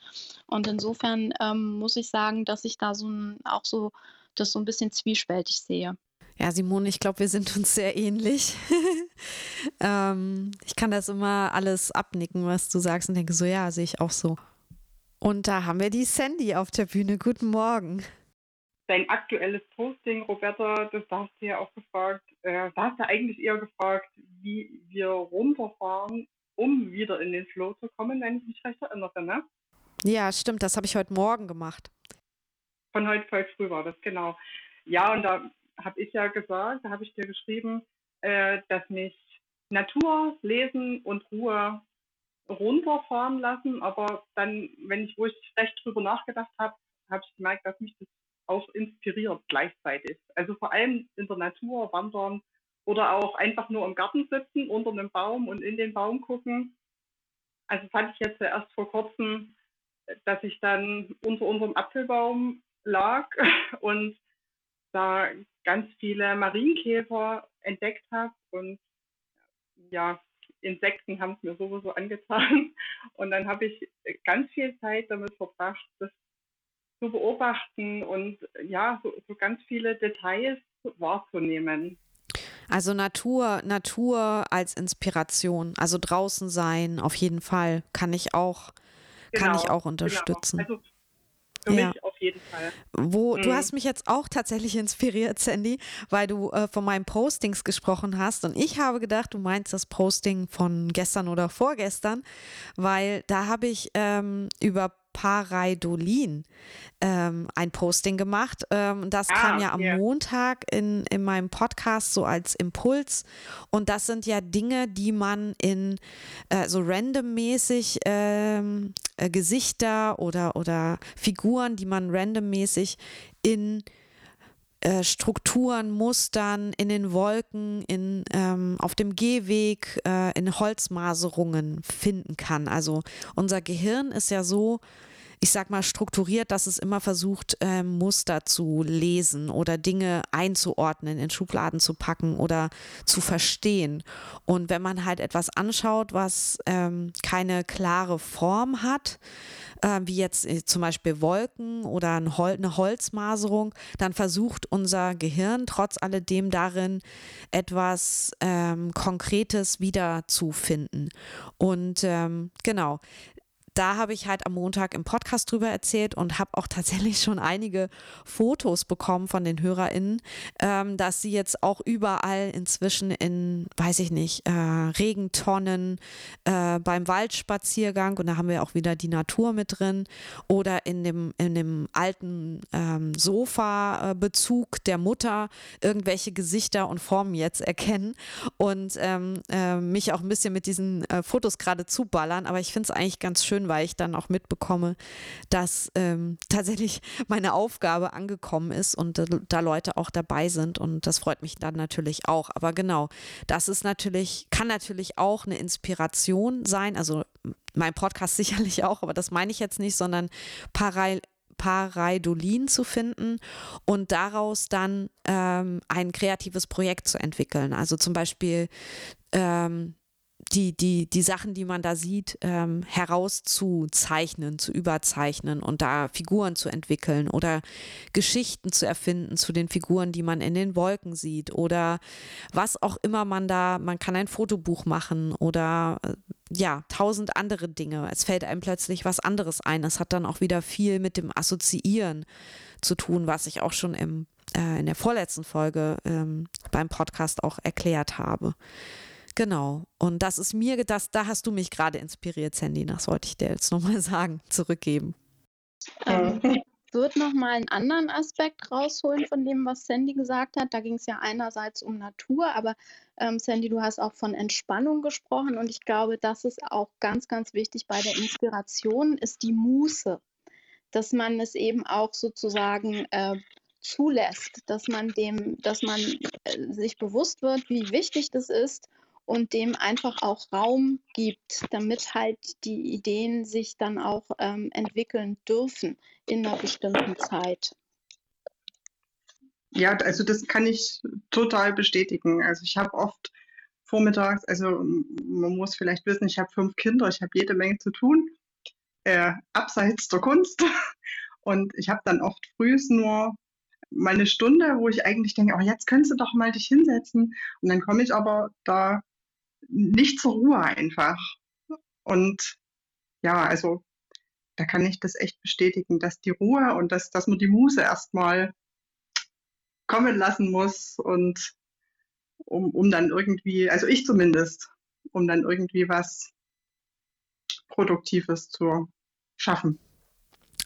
Und insofern ähm, muss ich sagen, dass ich da so ein, auch so das so ein bisschen zwiespältig sehe.
Ja, Simone, ich glaube, wir sind uns sehr ähnlich. ähm, ich kann das immer alles abnicken, was du sagst und denke so, ja, sehe ich auch so. Und da haben wir die Sandy auf der Bühne. Guten Morgen.
Dein aktuelles Posting, Roberta, das hast du ja auch gefragt. Äh, da hast du eigentlich eher gefragt, wie wir runterfahren, um wieder in den Flow zu kommen, wenn ich mich recht erinnere, ne?
Ja, stimmt. Das habe ich heute Morgen gemacht.
Von heute, heute früh war das, genau. Ja, und da habe ich ja gesagt, da habe ich dir geschrieben, äh, dass mich Natur, Lesen und Ruhe runterfahren lassen. Aber dann, wenn ich, wo ich recht drüber nachgedacht habe, habe ich gemerkt, dass mich das auch inspiriert gleichzeitig. Also vor allem in der Natur wandern oder auch einfach nur im Garten sitzen, unter einem Baum und in den Baum gucken. Also hatte ich jetzt erst vor kurzem, dass ich dann unter unserem Apfelbaum lag und da ganz viele Marienkäfer entdeckt habe und ja, Insekten haben es mir sowieso angetan. Und dann habe ich ganz viel Zeit damit verbracht, das zu beobachten und ja, so, so ganz viele Details wahrzunehmen.
Also Natur, Natur als Inspiration, also draußen sein, auf jeden Fall, kann ich auch, genau, kann ich auch genau. unterstützen. Genau. Also
für ja. mich jeden Fall.
Wo, mhm. Du hast mich jetzt auch tatsächlich inspiriert, Sandy, weil du äh, von meinen Postings gesprochen hast. Und ich habe gedacht, du meinst das Posting von gestern oder vorgestern, weil da habe ich ähm, über Pareidolin ähm, ein Posting gemacht. Ähm, das ah, kam ja am yeah. Montag in, in meinem Podcast so als Impuls. Und das sind ja Dinge, die man in äh, so randommäßig ähm, äh, Gesichter oder, oder Figuren, die man randommäßig in äh, Strukturen, Mustern in den Wolken, in, ähm, auf dem Gehweg, äh, in Holzmaserungen finden kann. Also unser Gehirn ist ja so, ich sag mal, strukturiert, dass es immer versucht, äh, Muster zu lesen oder Dinge einzuordnen, in Schubladen zu packen oder zu verstehen. Und wenn man halt etwas anschaut, was ähm, keine klare Form hat, äh, wie jetzt äh, zum Beispiel Wolken oder ein Hol eine Holzmaserung, dann versucht unser Gehirn trotz alledem darin etwas ähm, Konkretes wiederzufinden. Und ähm, genau, da habe ich halt am Montag im Podcast drüber erzählt und habe auch tatsächlich schon einige Fotos bekommen von den HörerInnen, ähm, dass sie jetzt auch überall inzwischen in, weiß ich nicht, äh, Regentonnen, äh, beim Waldspaziergang und da haben wir auch wieder die Natur mit drin oder in dem, in dem alten ähm, Sofa-Bezug der Mutter irgendwelche Gesichter und Formen jetzt erkennen und ähm, äh, mich auch ein bisschen mit diesen äh, Fotos gerade zuballern. Aber ich finde es eigentlich ganz schön, weil ich dann auch mitbekomme, dass ähm, tatsächlich meine Aufgabe angekommen ist und da, Leute auch dabei sind und das freut mich dann natürlich auch. Aber genau, das ist natürlich, kann natürlich auch eine Inspiration sein, also mein Podcast sicherlich auch, aber das meine ich jetzt nicht, sondern parallel Pareidolin zu finden und daraus dann ähm, ein kreatives Projekt zu entwickeln. Also zum Beispiel ähm, die, die, die Sachen, die man da sieht, ähm, herauszuzeichnen, zu überzeichnen und da Figuren zu entwickeln oder Geschichten zu erfinden zu den Figuren, die man in den Wolken sieht oder was auch immer man da, man kann ein Fotobuch machen oder äh, ja, tausend andere Dinge. Es fällt einem plötzlich was anderes ein. Es hat dann auch wieder viel mit dem Assoziieren zu tun, was ich auch schon im, äh, in der vorletzten Folge ähm, beim Podcast auch erklärt habe. Genau. Und das ist mir, das, da hast du mich gerade inspiriert, Sandy. Das wollte ich dir jetzt nochmal sagen, zurückgeben.
Ähm, ich würde nochmal einen anderen Aspekt rausholen von dem, was Sandy gesagt hat. Da ging es ja einerseits um Natur, aber ähm, Sandy, du hast auch von Entspannung gesprochen und ich glaube, das ist auch ganz, ganz wichtig bei der Inspiration, ist die Muße. Dass man es eben auch sozusagen äh, zulässt, dass man dem, dass man äh, sich bewusst wird, wie wichtig das ist und dem einfach auch Raum gibt, damit halt die Ideen sich dann auch ähm, entwickeln dürfen in einer bestimmten Zeit.
Ja, also das kann ich total bestätigen. Also ich habe oft vormittags, also man muss vielleicht wissen, ich habe fünf Kinder, ich habe jede Menge zu tun, äh, abseits der Kunst. Und ich habe dann oft frühs nur meine Stunde, wo ich eigentlich denke, oh, jetzt könntest du doch mal dich hinsetzen. Und dann komme ich aber da nicht zur Ruhe einfach. Und ja, also da kann ich das echt bestätigen, dass die Ruhe und dass, dass man die Muse erstmal kommen lassen muss und um, um dann irgendwie, also ich zumindest, um dann irgendwie was Produktives zu schaffen.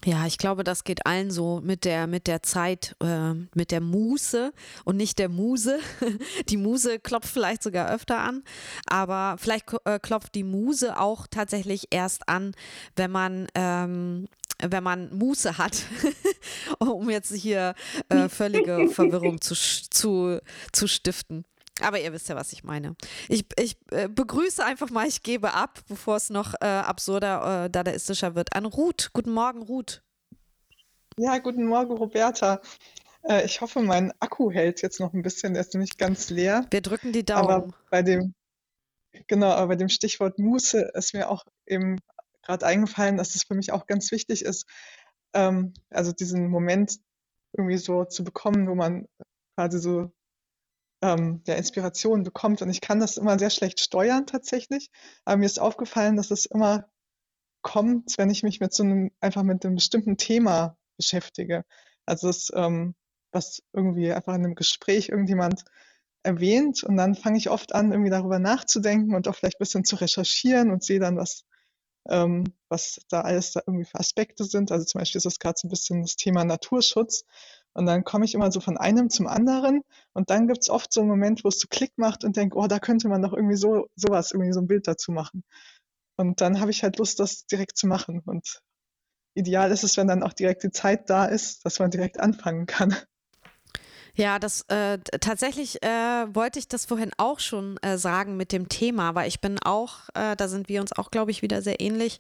Ja, ich glaube, das geht allen so mit der, mit der Zeit, äh, mit der Muße und nicht der Muse. Die Muse klopft vielleicht sogar öfter an, aber vielleicht äh, klopft die Muse auch tatsächlich erst an, wenn man ähm, wenn man Muße hat, um jetzt hier äh, völlige Verwirrung zu, zu, zu stiften. Aber ihr wisst ja, was ich meine. Ich, ich äh, begrüße einfach mal, ich gebe ab, bevor es noch äh, absurder, äh, dadaistischer wird, an Ruth. Guten Morgen, Ruth.
Ja, guten Morgen, Roberta. Äh, ich hoffe, mein Akku hält jetzt noch ein bisschen, der ist nämlich ganz leer.
Wir drücken die Daumen.
Aber bei dem, genau, aber bei dem Stichwort Muße ist mir auch eben gerade eingefallen, dass es für mich auch ganz wichtig ist, ähm, also diesen Moment irgendwie so zu bekommen, wo man quasi so ähm, der Inspiration bekommt. Und ich kann das immer sehr schlecht steuern tatsächlich. Aber mir ist aufgefallen, dass es immer kommt, wenn ich mich mit so einem, einfach mit einem bestimmten Thema beschäftige. Also das, ähm, was irgendwie einfach in einem Gespräch irgendjemand erwähnt und dann fange ich oft an, irgendwie darüber nachzudenken und auch vielleicht ein bisschen zu recherchieren und sehe dann, was, ähm, was da alles da irgendwie für Aspekte sind. Also zum Beispiel ist das gerade so ein bisschen das Thema Naturschutz. Und dann komme ich immer so von einem zum anderen und dann gibt es oft so einen Moment, wo es so Klick macht und denke, oh, da könnte man doch irgendwie so sowas, irgendwie so ein Bild dazu machen. Und dann habe ich halt Lust, das direkt zu machen. Und ideal ist es, wenn dann auch direkt die Zeit da ist, dass man direkt anfangen kann.
Ja, das äh, tatsächlich äh, wollte ich das vorhin auch schon äh, sagen mit dem Thema, weil ich bin auch, äh, da sind wir uns auch, glaube ich, wieder sehr ähnlich.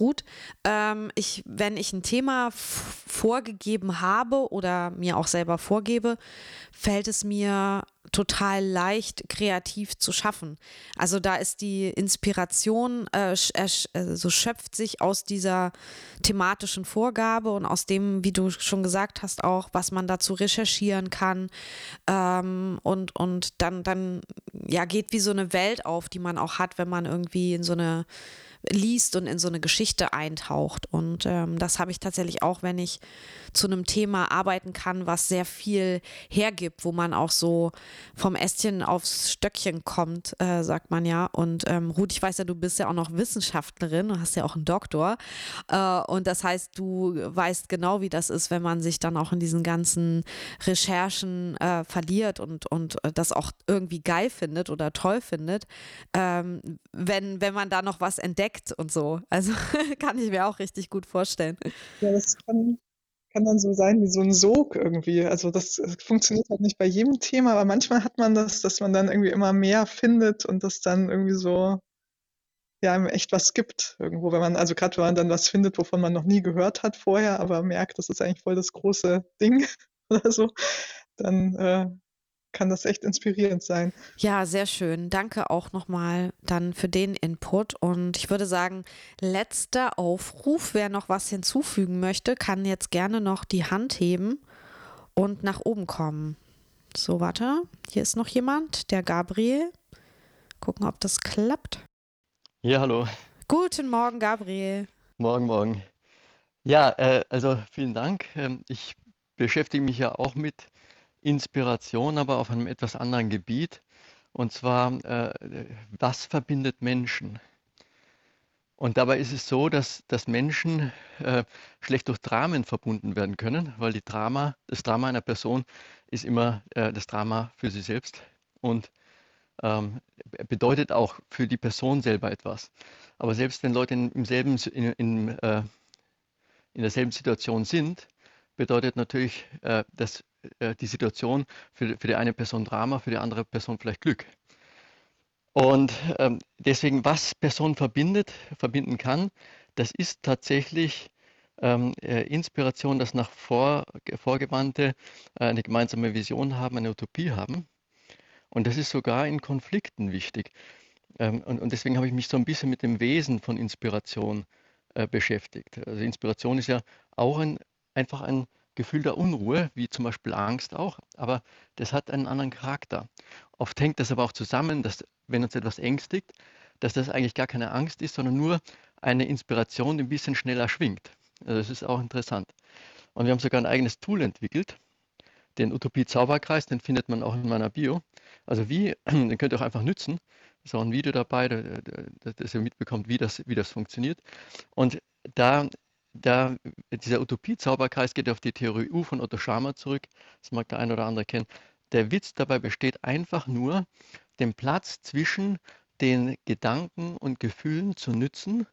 Ruth, ähm, ich, wenn ich ein Thema vorgegeben habe oder mir auch selber vorgebe, fällt es mir total leicht kreativ zu schaffen. Also da ist die Inspiration, äh, äh, so schöpft sich aus dieser thematischen Vorgabe und aus dem, wie du schon gesagt hast, auch, was man dazu recherchieren kann. Ähm, und, und dann, dann ja, geht wie so eine Welt auf, die man auch hat, wenn man irgendwie in so eine liest und in so eine Geschichte eintaucht. Und ähm, das habe ich tatsächlich auch, wenn ich zu einem Thema arbeiten kann, was sehr viel hergibt, wo man auch so vom Ästchen aufs Stöckchen kommt, äh, sagt man ja. Und ähm, Ruth, ich weiß ja, du bist ja auch noch Wissenschaftlerin und hast ja auch einen Doktor. Äh, und das heißt, du weißt genau, wie das ist, wenn man sich dann auch in diesen ganzen Recherchen äh, verliert und, und äh, das auch irgendwie geil findet oder toll findet, ähm, wenn, wenn man da noch was entdeckt und so. Also kann ich mir auch richtig gut vorstellen.
Ja, das kann, kann dann so sein wie so ein Sog irgendwie. Also das äh, funktioniert halt nicht bei jedem Thema, aber manchmal hat man das, dass man dann irgendwie immer mehr findet und das dann irgendwie so ja echt was gibt irgendwo, wenn man, also gerade wenn man dann was findet, wovon man noch nie gehört hat vorher, aber merkt, das ist eigentlich voll das große Ding oder so, dann äh, kann das echt inspirierend sein.
Ja, sehr schön. Danke auch nochmal dann für den Input. Und ich würde sagen, letzter Aufruf. Wer noch was hinzufügen möchte, kann jetzt gerne noch die Hand heben und nach oben kommen. So, warte. Hier ist noch jemand, der Gabriel. Gucken, ob das klappt.
Ja, hallo.
Guten Morgen, Gabriel.
Morgen, morgen. Ja, äh, also vielen Dank. Ähm, ich beschäftige mich ja auch mit Inspiration, aber auf einem etwas anderen Gebiet. Und zwar, äh, was verbindet Menschen? Und dabei ist es so, dass, dass Menschen äh, schlecht durch Dramen verbunden werden können, weil die Drama, das Drama einer Person ist immer äh, das Drama für sie selbst und ähm, bedeutet auch für die Person selber etwas. Aber selbst wenn Leute in, im selben, in, in, äh, in derselben Situation sind, bedeutet natürlich, äh, dass äh, die Situation für, für die eine Person Drama, für die andere Person vielleicht Glück. Und ähm, deswegen, was Personen verbindet, verbinden kann, das ist tatsächlich ähm, äh, Inspiration, das nach vor, Vorgewandte äh, eine gemeinsame Vision haben, eine Utopie haben. Und das ist sogar in Konflikten wichtig. Ähm, und, und, deswegen habe ich mich so ein bisschen mit dem Wesen von Inspiration äh, beschäftigt. Also Inspiration ist ja auch ein, einfach ein, Gefühl der Unruhe, wie zum Beispiel Angst auch, aber das hat einen anderen Charakter. Oft hängt das aber auch zusammen, dass wenn uns etwas ängstigt, dass das eigentlich gar keine Angst ist, sondern nur eine Inspiration, die ein bisschen schneller schwingt. Also das ist auch interessant. Und wir haben sogar ein eigenes Tool entwickelt, den Utopie-Zauberkreis, den findet man auch in meiner Bio. Also wie, den könnt ihr auch einfach nützen. Ist auch ein Video dabei, dass ihr mitbekommt, wie das, wie das funktioniert. Und da da, dieser Utopie-Zauberkreis geht auf die Theorie U von Otto Schama zurück. Das mag der ein oder andere kennen. Der Witz dabei besteht einfach nur, den Platz zwischen den Gedanken und Gefühlen zu nützen,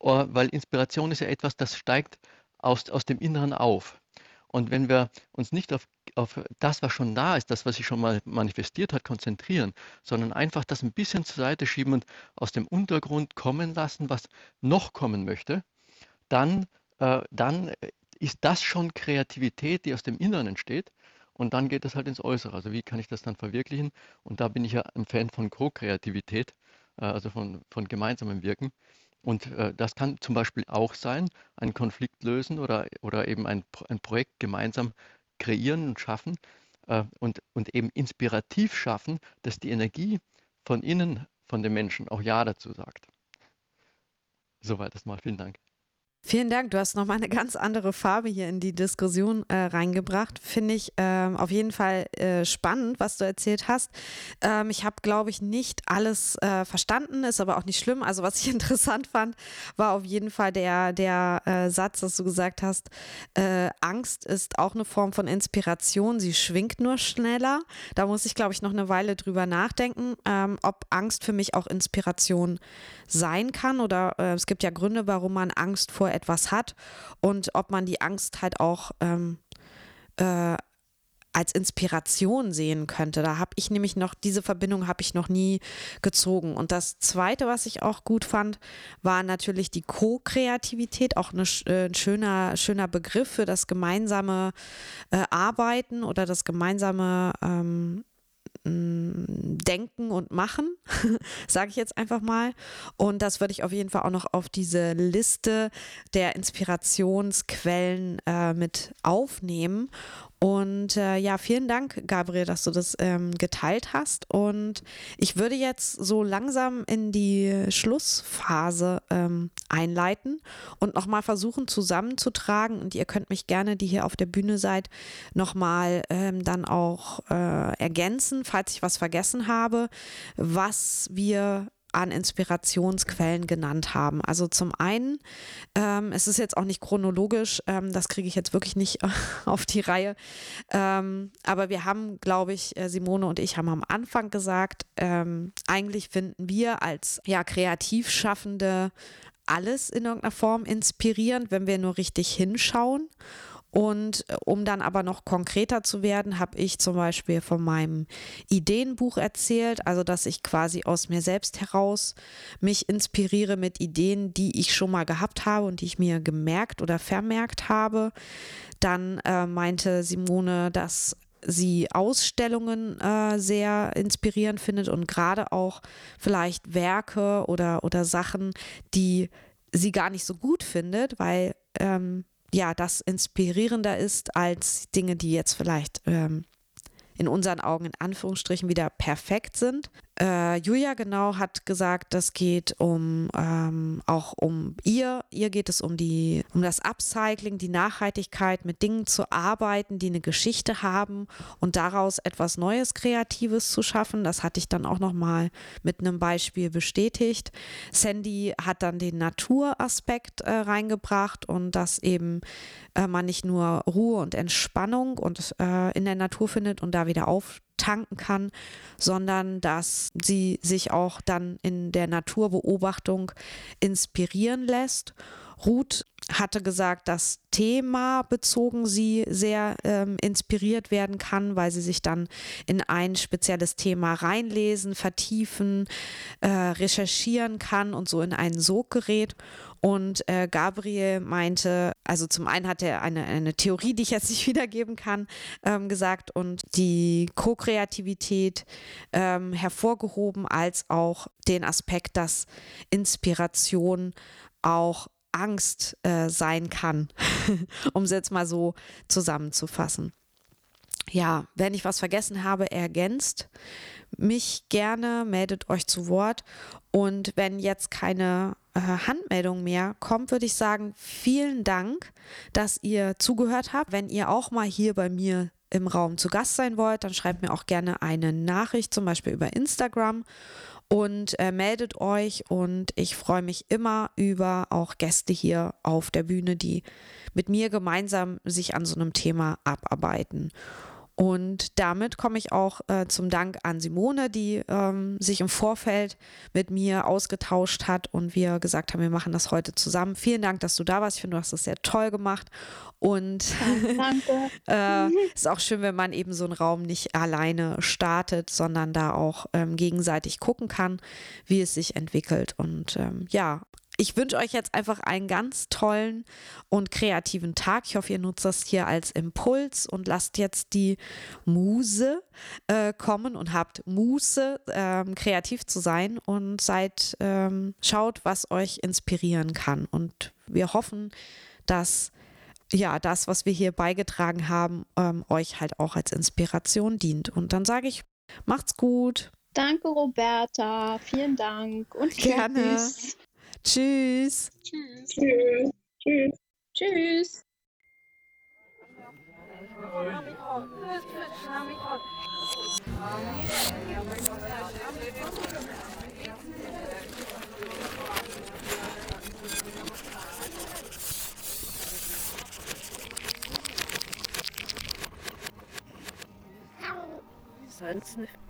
äh, weil Inspiration ist ja etwas, das steigt aus, aus dem Inneren auf. Und wenn wir uns nicht auf, auf das, was schon da ist, das, was sich schon mal manifestiert hat, konzentrieren, sondern einfach das ein bisschen zur Seite schieben und aus dem Untergrund kommen lassen, was noch kommen möchte, dann, äh, dann ist das schon Kreativität, die aus dem Inneren entsteht. Und dann geht es halt ins Äußere. Also wie kann ich das dann verwirklichen? Und da bin ich ja ein Fan von Co-Kreativität, äh, also von, von gemeinsamem Wirken. Und äh, das kann zum Beispiel auch sein, einen Konflikt lösen oder, oder eben ein, ein Projekt gemeinsam kreieren und schaffen äh, und, und eben inspirativ schaffen, dass die Energie von innen, von den Menschen auch Ja dazu sagt. Soweit das mal. Vielen Dank.
Vielen Dank. Du hast nochmal eine ganz andere Farbe hier in die Diskussion äh, reingebracht. Finde ich ähm, auf jeden Fall äh, spannend, was du erzählt hast. Ähm, ich habe, glaube ich, nicht alles äh, verstanden, ist aber auch nicht schlimm. Also, was ich interessant fand, war auf jeden Fall der, der äh, Satz, dass du gesagt hast, äh, Angst ist auch eine Form von Inspiration. Sie schwingt nur schneller. Da muss ich, glaube ich, noch eine Weile drüber nachdenken, ähm, ob Angst für mich auch Inspiration sein kann. Oder äh, es gibt ja Gründe, warum man Angst vor etwas hat und ob man die Angst halt auch ähm, äh, als Inspiration sehen könnte. Da habe ich nämlich noch, diese Verbindung habe ich noch nie gezogen. Und das Zweite, was ich auch gut fand, war natürlich die Co-Kreativität, auch eine, äh, ein schöner, schöner Begriff für das gemeinsame äh, Arbeiten oder das gemeinsame ähm, Denken und Machen, sage ich jetzt einfach mal. Und das würde ich auf jeden Fall auch noch auf diese Liste der Inspirationsquellen äh, mit aufnehmen. Und äh, ja, vielen Dank, Gabriel, dass du das ähm, geteilt hast. Und ich würde jetzt so langsam in die Schlussphase ähm, einleiten und nochmal versuchen zusammenzutragen. Und ihr könnt mich gerne, die hier auf der Bühne seid, nochmal ähm, dann auch äh, ergänzen, falls ich was vergessen habe, was wir an Inspirationsquellen genannt haben. Also zum einen, ähm, es ist jetzt auch nicht chronologisch, ähm, das kriege ich jetzt wirklich nicht auf die Reihe, ähm, aber wir haben, glaube ich, äh, Simone und ich haben am Anfang gesagt, ähm, eigentlich finden wir als ja, Kreativschaffende alles in irgendeiner Form inspirierend, wenn wir nur richtig hinschauen. Und äh, um dann aber noch konkreter zu werden, habe ich zum Beispiel von meinem Ideenbuch erzählt, also dass ich quasi aus mir selbst heraus mich inspiriere mit Ideen, die ich schon mal gehabt habe und die ich mir gemerkt oder vermerkt habe. Dann äh, meinte Simone, dass sie Ausstellungen äh, sehr inspirierend findet und gerade auch vielleicht Werke oder, oder Sachen, die sie gar nicht so gut findet, weil ähm, ja, das inspirierender ist als Dinge, die jetzt vielleicht ähm, in unseren Augen in Anführungsstrichen wieder perfekt sind. Äh, Julia genau hat gesagt, das geht um ähm, auch um ihr. Ihr geht es um die um das Upcycling, die Nachhaltigkeit, mit Dingen zu arbeiten, die eine Geschichte haben und daraus etwas Neues, Kreatives zu schaffen. Das hatte ich dann auch noch mal mit einem Beispiel bestätigt. Sandy hat dann den Naturaspekt äh, reingebracht und dass eben äh, man nicht nur Ruhe und Entspannung und äh, in der Natur findet und da wieder auf tanken kann, sondern dass sie sich auch dann in der Naturbeobachtung inspirieren lässt. Ruth hatte gesagt, dass Thema bezogen sie sehr ähm, inspiriert werden kann, weil sie sich dann in ein spezielles Thema reinlesen, vertiefen, äh, recherchieren kann und so in einen Sog gerät. Und äh, Gabriel meinte, also zum einen hat er eine, eine Theorie, die ich jetzt nicht wiedergeben kann, ähm, gesagt und die Co-Kreativität ähm, hervorgehoben, als auch den Aspekt, dass Inspiration auch Angst äh, sein kann, um es jetzt mal so zusammenzufassen. Ja, wenn ich was vergessen habe, ergänzt mich gerne, meldet euch zu Wort. Und wenn jetzt keine Handmeldung mehr kommt, würde ich sagen, vielen Dank, dass ihr zugehört habt. Wenn ihr auch mal hier bei mir im Raum zu Gast sein wollt, dann schreibt mir auch gerne eine Nachricht, zum Beispiel über Instagram und äh, meldet euch und ich freue mich immer über auch Gäste hier auf der Bühne, die mit mir gemeinsam sich an so einem Thema abarbeiten. Und damit komme ich auch äh, zum Dank an Simone, die ähm, sich im Vorfeld mit mir ausgetauscht hat und wir gesagt haben, wir machen das heute zusammen. Vielen Dank, dass du da warst. Ich finde, du hast das sehr toll gemacht. Und
Danke.
äh, ist auch schön, wenn man eben so einen Raum nicht alleine startet, sondern da auch ähm, gegenseitig gucken kann, wie es sich entwickelt. Und ähm, ja, ich wünsche euch jetzt einfach einen ganz tollen und kreativen Tag. Ich hoffe, ihr nutzt das hier als Impuls und lasst jetzt die Muse äh, kommen und habt Muße, ähm, kreativ zu sein und seid, ähm, schaut, was euch inspirieren kann. Und wir hoffen, dass ja, das, was wir hier beigetragen haben, ähm, euch halt auch als Inspiration dient. Und dann sage ich, macht's gut.
Danke, Roberta. Vielen Dank und
Gerne.
tschüss.
Tschüss.
Tschüss.
Tschüss. Tschüss.
Tschüss.
Sonst eine